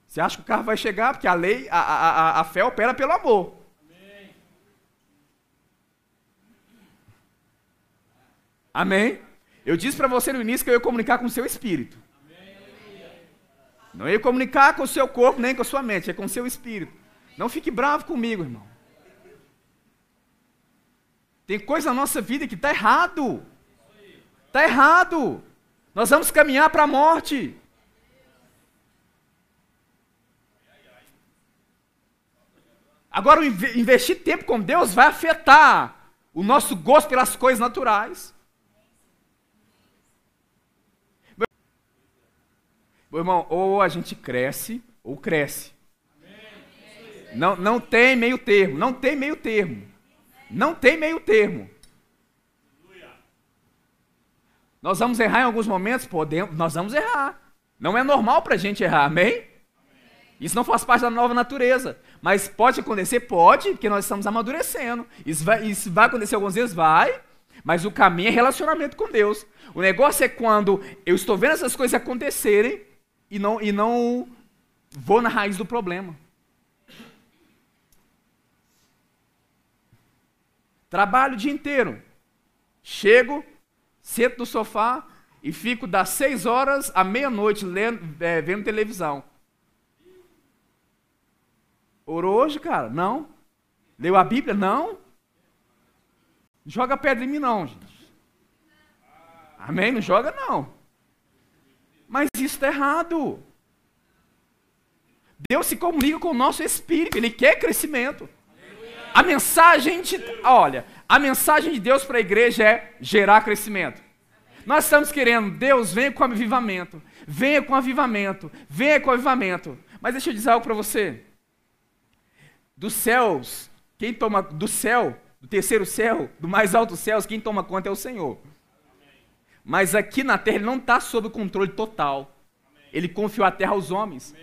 Speaker 1: Você acha que o carro vai chegar? Porque a lei, a, a, a fé opera pelo amor. Amém? Eu disse para você no início que eu ia comunicar com o seu espírito. Não ia comunicar com o seu corpo nem com a sua mente, é com o seu espírito. Não fique bravo comigo, irmão. Tem coisa na nossa vida que está errado. Está errado. Nós vamos caminhar para a morte. Agora, investir tempo com Deus vai afetar o nosso gosto pelas coisas naturais. Meu irmão, ou a gente cresce, ou cresce. Não, não tem meio termo, não tem meio termo. Não tem meio termo. Nós vamos errar em alguns momentos? Podemos, nós vamos errar. Não é normal para a gente errar, amém? Isso não faz parte da nova natureza. Mas pode acontecer? Pode, porque nós estamos amadurecendo. Isso vai, isso vai acontecer algumas vezes? Vai. Mas o caminho é relacionamento com Deus. O negócio é quando eu estou vendo essas coisas acontecerem e não, e não vou na raiz do problema. Trabalho o dia inteiro. Chego, sento no sofá e fico das seis horas à meia-noite é, vendo televisão. Orou hoje, cara? Não. Leu a Bíblia? Não. Joga pedra em mim, não, gente. Amém? Não joga, não. Mas isso está errado. Deus se comunica com o nosso espírito, Ele quer crescimento. A mensagem de, olha, a mensagem de Deus para a igreja é gerar crescimento. Nós estamos querendo, Deus venha com avivamento, venha com avivamento, venha com avivamento. Mas deixa eu dizer algo para você. Dos céus, quem toma do céu, do terceiro céu, do mais alto céus, quem toma conta é o Senhor. Mas aqui na terra ele não está sob controle total. Ele confiou a terra aos homens.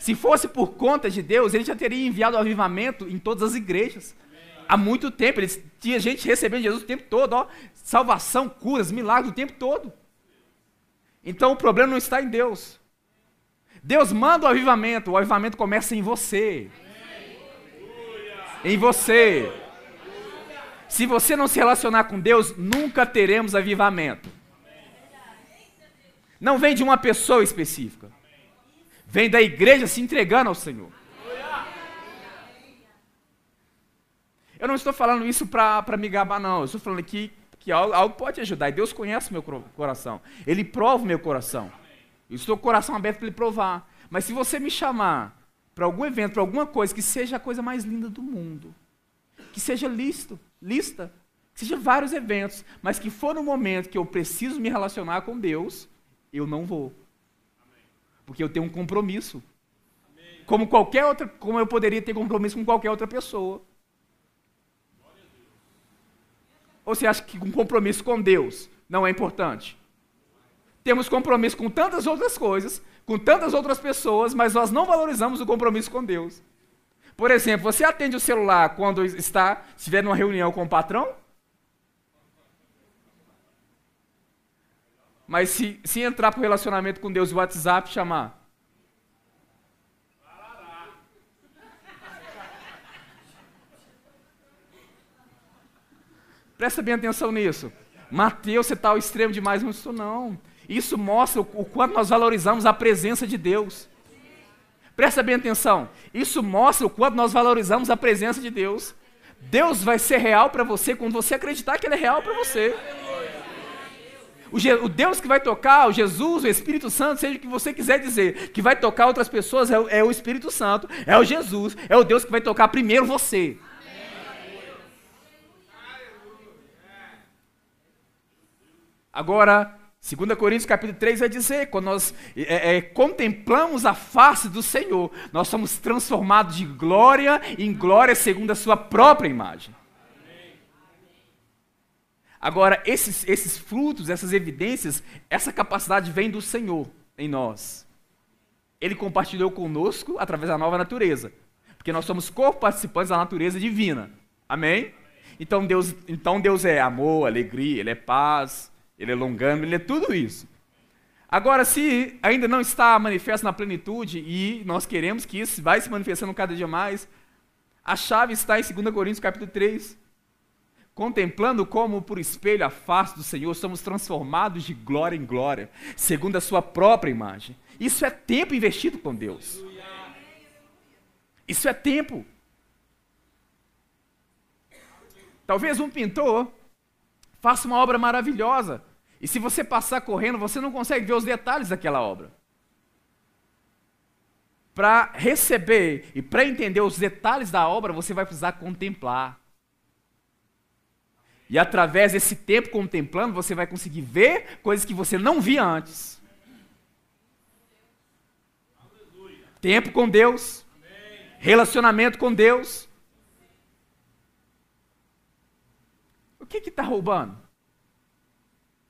Speaker 1: Se fosse por conta de Deus, ele já teria enviado o avivamento em todas as igrejas. Há muito tempo, eles tinha gente recebendo Jesus o tempo todo, ó, salvação, curas, milagres o tempo todo. Então o problema não está em Deus. Deus manda o avivamento, o avivamento começa em você. Em você. Se você não se relacionar com Deus, nunca teremos avivamento. Não vem de uma pessoa específica. Vem da igreja se entregando ao Senhor. Eu não estou falando isso para me gabar, não. Eu estou falando aqui que algo, algo pode ajudar. E Deus conhece meu coração. Ele prova o meu coração. Eu estou com o coração aberto para Ele provar. Mas se você me chamar para algum evento, para alguma coisa que seja a coisa mais linda do mundo, que seja listo, lista, que seja vários eventos, mas que for no momento que eu preciso me relacionar com Deus, eu não vou. Porque eu tenho um compromisso. como qualquer outra, como eu poderia ter compromisso com qualquer outra pessoa. Ou você acha que um compromisso com Deus não é importante? Temos compromisso com tantas outras coisas, com tantas outras pessoas, mas nós não valorizamos o compromisso com Deus. Por exemplo, você atende o celular quando está, estiver numa reunião com o patrão? Mas se, se entrar para o relacionamento com Deus e o WhatsApp chamar. Presta bem atenção nisso. Mateus, você está ao extremo demais, não estou não. Isso mostra o quanto nós valorizamos a presença de Deus. Presta bem atenção. Isso mostra o quanto nós valorizamos a presença de Deus. Deus vai ser real para você quando você acreditar que Ele é real para você. O, Deus que vai tocar, o Jesus, o Espírito Santo, seja o que você quiser dizer, que vai tocar outras pessoas, é o, é Espírito Santo, é o Jesus, é o Deus que vai tocar primeiro você. Agora, 2 Coríntios capítulo 3 vai dizer, quando nós é, é, contemplamos a face do Senhor, nós somos transformados de glória em glória segundo a sua própria imagem. Agora, esses, esses frutos, essas evidências, essa capacidade vem do Senhor em nós. Ele compartilhou conosco através da nova natureza, porque nós somos co-participantes da natureza divina. Amém? Então Deus, então Deus é amor, alegria, Ele é paz, ele é longânimo, ele é tudo isso. Agora, se ainda não está manifesto na plenitude e nós queremos que isso vai se manifestando cada dia mais, a chave está em 2 Coríntios capítulo 3. Contemplando como por espelho a face do Senhor, somos transformados de glória em glória, segundo a sua própria imagem. Isso é tempo investido com Deus. Isso é tempo. Talvez um pintor faça uma obra maravilhosa, e se você passar correndo, você não consegue ver os detalhes daquela obra. Para receber e para entender os detalhes da obra, você vai precisar contemplar. E através desse tempo contemplando, você vai conseguir ver coisas que você não via antes. Tempo com Deus, relacionamento com Deus. O que está roubando?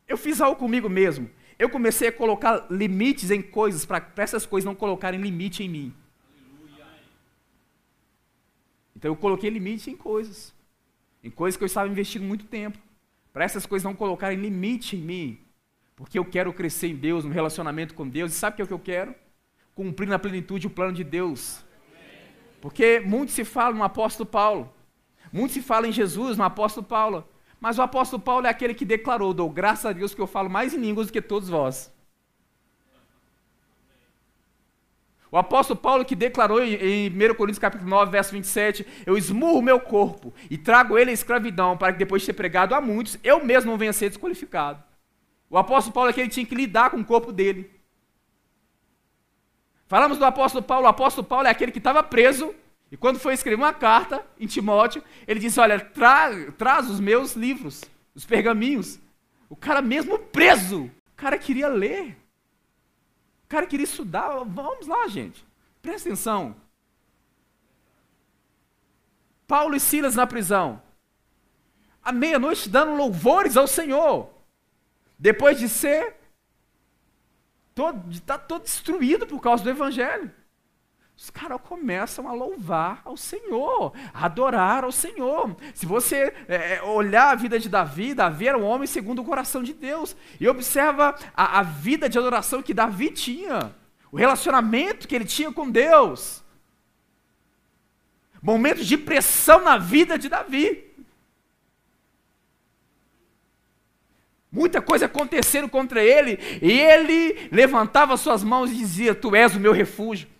Speaker 1: Eu fiz algo comigo mesmo. Eu comecei a colocar limites em coisas para essas coisas não colocarem limite em mim. Então eu coloquei limite em coisas. Em coisas que eu estava investindo muito tempo. Para essas coisas não colocarem limite em mim. Porque eu quero crescer em Deus, no relacionamento com Deus. E sabe o que é que eu quero? Cumprir na plenitude o plano de Deus. Porque muito se fala no apóstolo Paulo. Muito se fala em Jesus no apóstolo Paulo. Mas o apóstolo Paulo é aquele que declarou: dou graças a Deus que eu falo mais em línguas do que todos vós. O apóstolo Paulo que declarou em 1 Coríntios capítulo 9, verso 27, eu esmurro meu corpo e trago ele à escravidão, para que depois de ser pregado a muitos, eu mesmo não venha ser desqualificado. O apóstolo Paulo é que tinha que lidar com o corpo dele. Falamos do apóstolo Paulo, o apóstolo Paulo é aquele que estava preso e quando foi escrever uma carta em Timóteo, ele disse: Olha, tra traz os meus livros, os pergaminhos. O cara, mesmo preso, o cara queria ler. Cara queria estudar. Vamos lá, gente. Presta atenção. Paulo e Silas na prisão. À meia-noite dando louvores ao Senhor. Depois de ser todo, de estar tá todo destruído por causa do Evangelho. Os caras começam a louvar ao Senhor, a adorar ao Senhor. Se você é, é, olhar a vida de Davi, Davi era um homem segundo o coração de Deus. E observa a, a vida de adoração que Davi tinha, o relacionamento que ele tinha com Deus. Momentos de pressão na vida de Davi. Muita coisa acontecendo contra ele, e ele levantava suas mãos e dizia: Tu és o meu refúgio.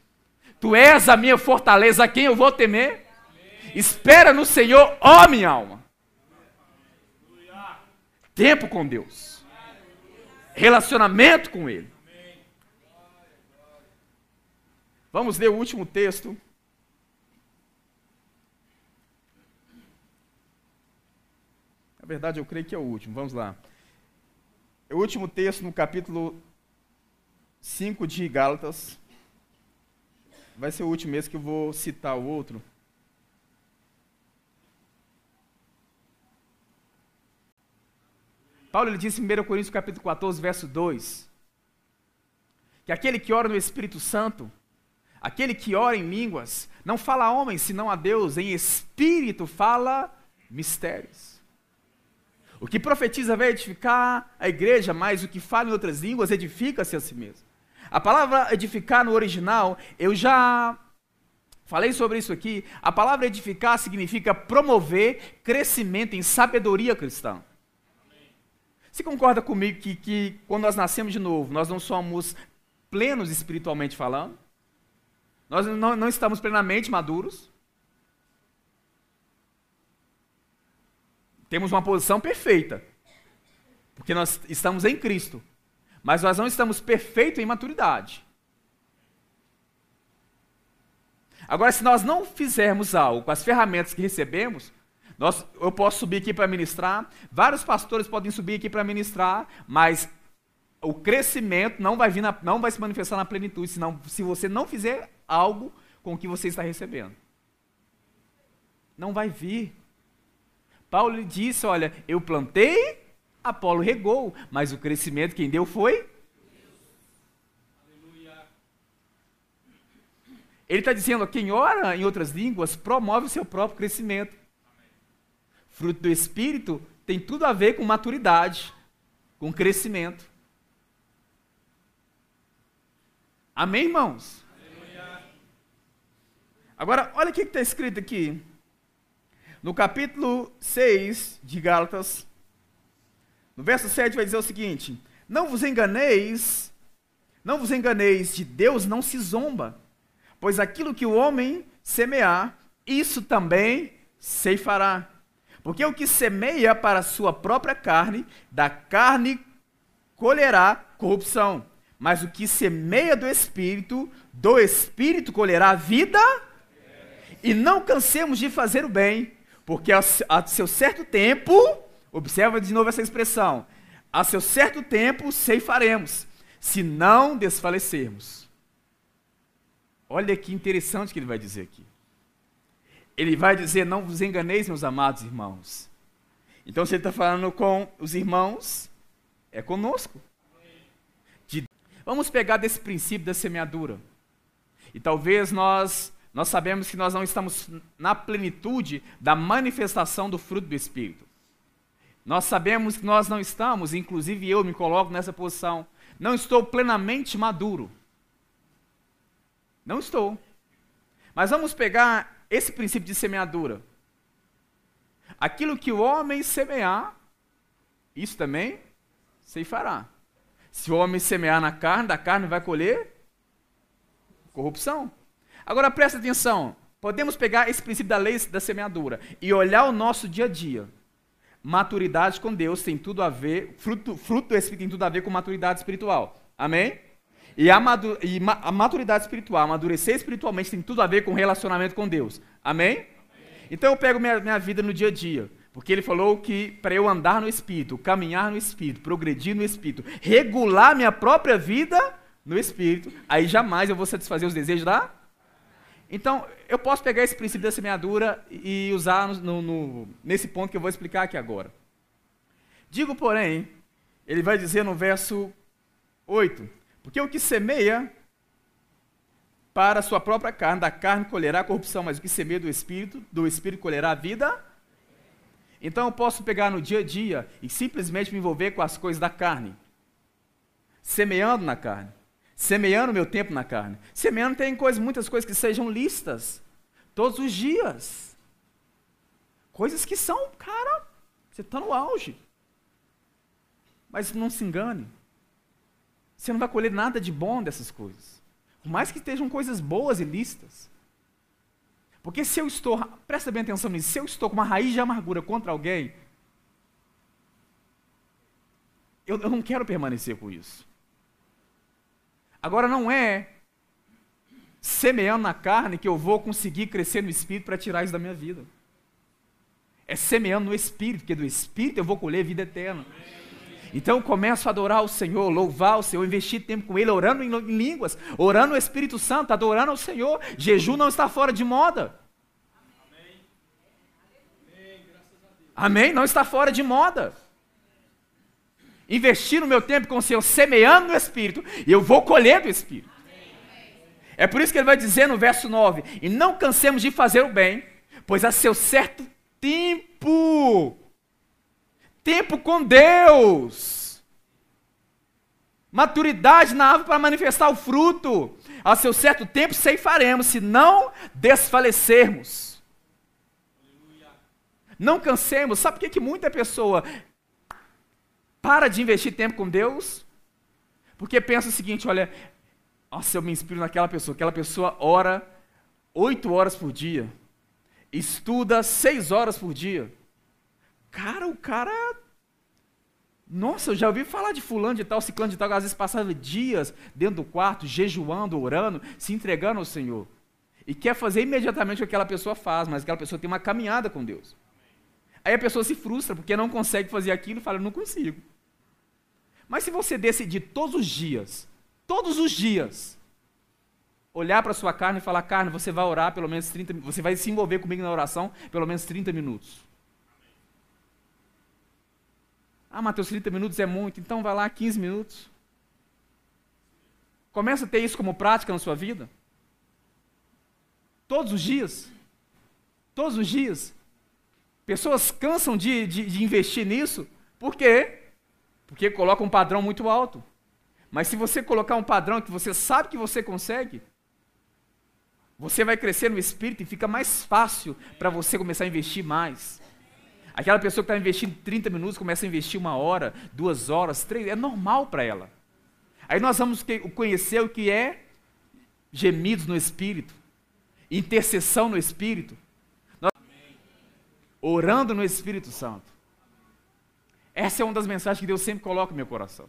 Speaker 1: Tu és a minha fortaleza, a quem eu vou temer? Espera no Senhor, ó minha alma. Tempo com Deus. Relacionamento com Ele. Vamos ler o último texto. Na verdade, eu creio que é o último. Vamos lá. É o último texto no capítulo 5 de Gálatas vai ser o último mês que eu vou citar o outro. Paulo ele disse em 1 Coríntios capítulo 14, verso 2, que aquele que ora no Espírito Santo, aquele que ora em línguas, não fala a homens, senão a Deus, em espírito fala mistérios. O que profetiza vai edificar a igreja, mas o que fala em outras línguas edifica-se a si mesmo. A palavra edificar no original, eu já falei sobre isso aqui. A palavra edificar significa promover crescimento em sabedoria cristã. Você concorda comigo que, que quando nós nascemos de novo, nós não somos plenos espiritualmente falando? Nós não, não estamos plenamente maduros? Temos uma posição perfeita, porque nós estamos em Cristo, mas nós não estamos perfeitos em maturidade. Agora, se nós não fizermos algo com as ferramentas que recebemos, nós, eu posso subir aqui para ministrar, vários pastores podem subir aqui para ministrar, mas o crescimento não vai, vir na, não vai se manifestar na plenitude senão, se você não fizer algo com o que você está recebendo. Não vai vir. Paulo disse: Olha, eu plantei, Apolo regou, mas o crescimento quem deu foi. Ele está dizendo: quem ora em outras línguas promove o seu próprio crescimento. Fruto do Espírito tem tudo a ver com maturidade, com crescimento. Amém, irmãos? Agora, olha o que está escrito aqui. No capítulo 6 de Gálatas, no verso 7 vai dizer o seguinte: Não vos enganeis, não vos enganeis, de Deus não se zomba, pois aquilo que o homem semear, isso também ceifará. Porque o que semeia para a sua própria carne, da carne colherá corrupção. Mas o que semeia do espírito, do espírito colherá vida. E não cansemos de fazer o bem, porque a seu certo tempo, observa de novo essa expressão, a seu certo tempo ceifaremos, se não desfalecermos. Olha que interessante que ele vai dizer aqui. Ele vai dizer: Não vos enganeis, meus amados irmãos. Então, se ele está falando com os irmãos, é conosco. De... Vamos pegar desse princípio da semeadura. E talvez nós nós sabemos que nós não estamos na plenitude da manifestação do fruto do Espírito. Nós sabemos que nós não estamos, inclusive eu me coloco nessa posição, não estou plenamente maduro. Não estou. Mas vamos pegar esse princípio de semeadura. Aquilo que o homem semear, isso também se fará. Se o homem semear na carne, da carne vai colher corrupção. Agora presta atenção. Podemos pegar esse princípio da lei da semeadura e olhar o nosso dia a dia. Maturidade com Deus tem tudo a ver, fruto, fruto do Espírito tem tudo a ver com maturidade espiritual. Amém? E a, madu, e ma, a maturidade espiritual, amadurecer espiritualmente tem tudo a ver com relacionamento com Deus. Amém? Amém. Então eu pego minha, minha vida no dia a dia. Porque ele falou que para eu andar no Espírito, caminhar no Espírito, progredir no Espírito, regular minha própria vida no Espírito, aí jamais eu vou satisfazer os desejos da então, eu posso pegar esse princípio da semeadura e usar no, no, nesse ponto que eu vou explicar aqui agora. Digo, porém, ele vai dizer no verso 8: Porque o que semeia para a sua própria carne, da carne colherá a corrupção, mas o que semeia do espírito, do espírito colherá a vida. Então eu posso pegar no dia a dia e simplesmente me envolver com as coisas da carne, semeando na carne semeando meu tempo na carne. Semeando tem coisas, muitas coisas que sejam listas, todos os dias. Coisas que são, cara, você está no auge. Mas não se engane. Você não vai colher nada de bom dessas coisas. Por mais que estejam coisas boas e listas. Porque se eu estou, presta bem atenção nisso, se eu estou com uma raiz de amargura contra alguém, eu, eu não quero permanecer com isso. Agora não é semeando na carne que eu vou conseguir crescer no espírito para tirar isso da minha vida. É semeando no espírito, porque do espírito eu vou colher vida eterna. Então eu começo a adorar o Senhor, louvar o Senhor, investir tempo com Ele, orando em línguas, orando o Espírito Santo, adorando ao Senhor. Jejum não está fora de moda. Amém? Não está fora de moda. Investir no meu tempo com o Senhor, semeando no Espírito, e eu vou colher do Espírito. É por isso que ele vai dizer no verso 9: E não cansemos de fazer o bem, pois a seu certo tempo tempo com Deus. Maturidade na árvore para manifestar o fruto. A seu certo tempo ceifaremos, se não desfalecermos. Não cansemos. Sabe por que, que muita pessoa para de investir tempo com Deus? Porque pensa o seguinte: olha, nossa, eu me inspiro naquela pessoa. Aquela pessoa ora oito horas por dia, estuda seis horas por dia. Cara, o cara. Nossa, eu já ouvi falar de fulano de tal, ciclano de tal, que às vezes passava dias dentro do quarto, jejuando, orando, se entregando ao Senhor. E quer fazer imediatamente o que aquela pessoa faz, mas aquela pessoa tem uma caminhada com Deus. Aí a pessoa se frustra porque não consegue fazer aquilo e fala, não consigo. Mas se você decidir todos os dias, todos os dias, olhar para a sua carne e falar, carne, você vai orar pelo menos 30 minutos, você vai se envolver comigo na oração pelo menos 30 minutos. Ah, Mateus, 30 minutos é muito, então vai lá 15 minutos. Começa a ter isso como prática na sua vida. Todos os dias. Todos os dias. Pessoas cansam de, de, de investir nisso. Por quê? Porque colocam um padrão muito alto. Mas se você colocar um padrão que você sabe que você consegue, você vai crescer no espírito e fica mais fácil para você começar a investir mais. Aquela pessoa que está investindo 30 minutos começa a investir uma hora, duas horas, três, é normal para ela. Aí nós vamos conhecer o que é gemidos no Espírito, intercessão no Espírito. Orando no Espírito Santo. Essa é uma das mensagens que Deus sempre coloca no meu coração.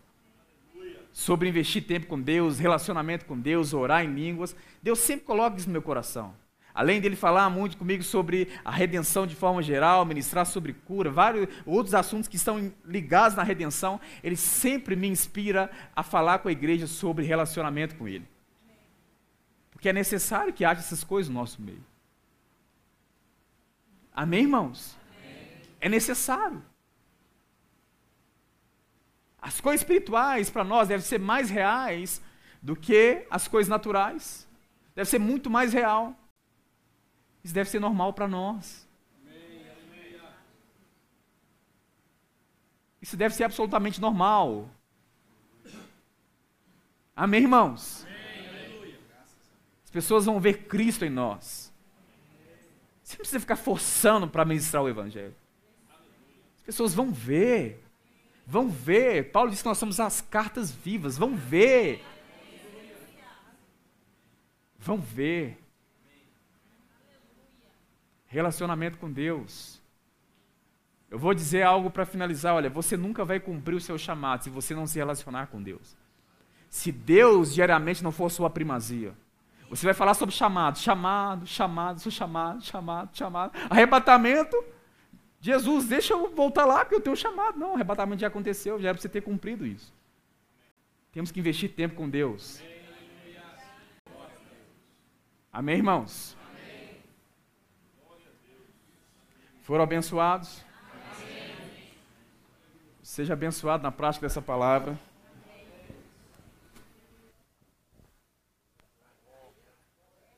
Speaker 1: Sobre investir tempo com Deus, relacionamento com Deus, orar em línguas. Deus sempre coloca isso no meu coração. Além dele falar muito comigo sobre a redenção de forma geral, ministrar sobre cura, vários outros assuntos que estão ligados na redenção, ele sempre me inspira a falar com a igreja sobre relacionamento com ele. Porque é necessário que haja essas coisas no nosso meio. Amém, irmãos? Amém. É necessário. As coisas espirituais para nós devem ser mais reais do que as coisas naturais. Deve ser muito mais real. Isso deve ser normal para nós. Isso deve ser absolutamente normal. Amém, irmãos? As pessoas vão ver Cristo em nós. Você não precisa ficar forçando para ministrar o Evangelho. As pessoas vão ver. Vão ver. Paulo diz que nós somos as cartas vivas. Vão ver. Vão ver. Relacionamento com Deus. Eu vou dizer algo para finalizar. Olha, você nunca vai cumprir o seu chamado se você não se relacionar com Deus. Se Deus diariamente não for sua primazia. Você vai falar sobre chamado, chamado, chamado, sou chamado, chamado, chamado. Arrebatamento. Jesus, deixa eu voltar lá porque eu tenho chamado. Não, arrebatamento já aconteceu, já era para você ter cumprido isso. Temos que investir tempo com Deus. Amém, irmãos? Foram abençoados? Seja abençoado na prática dessa palavra.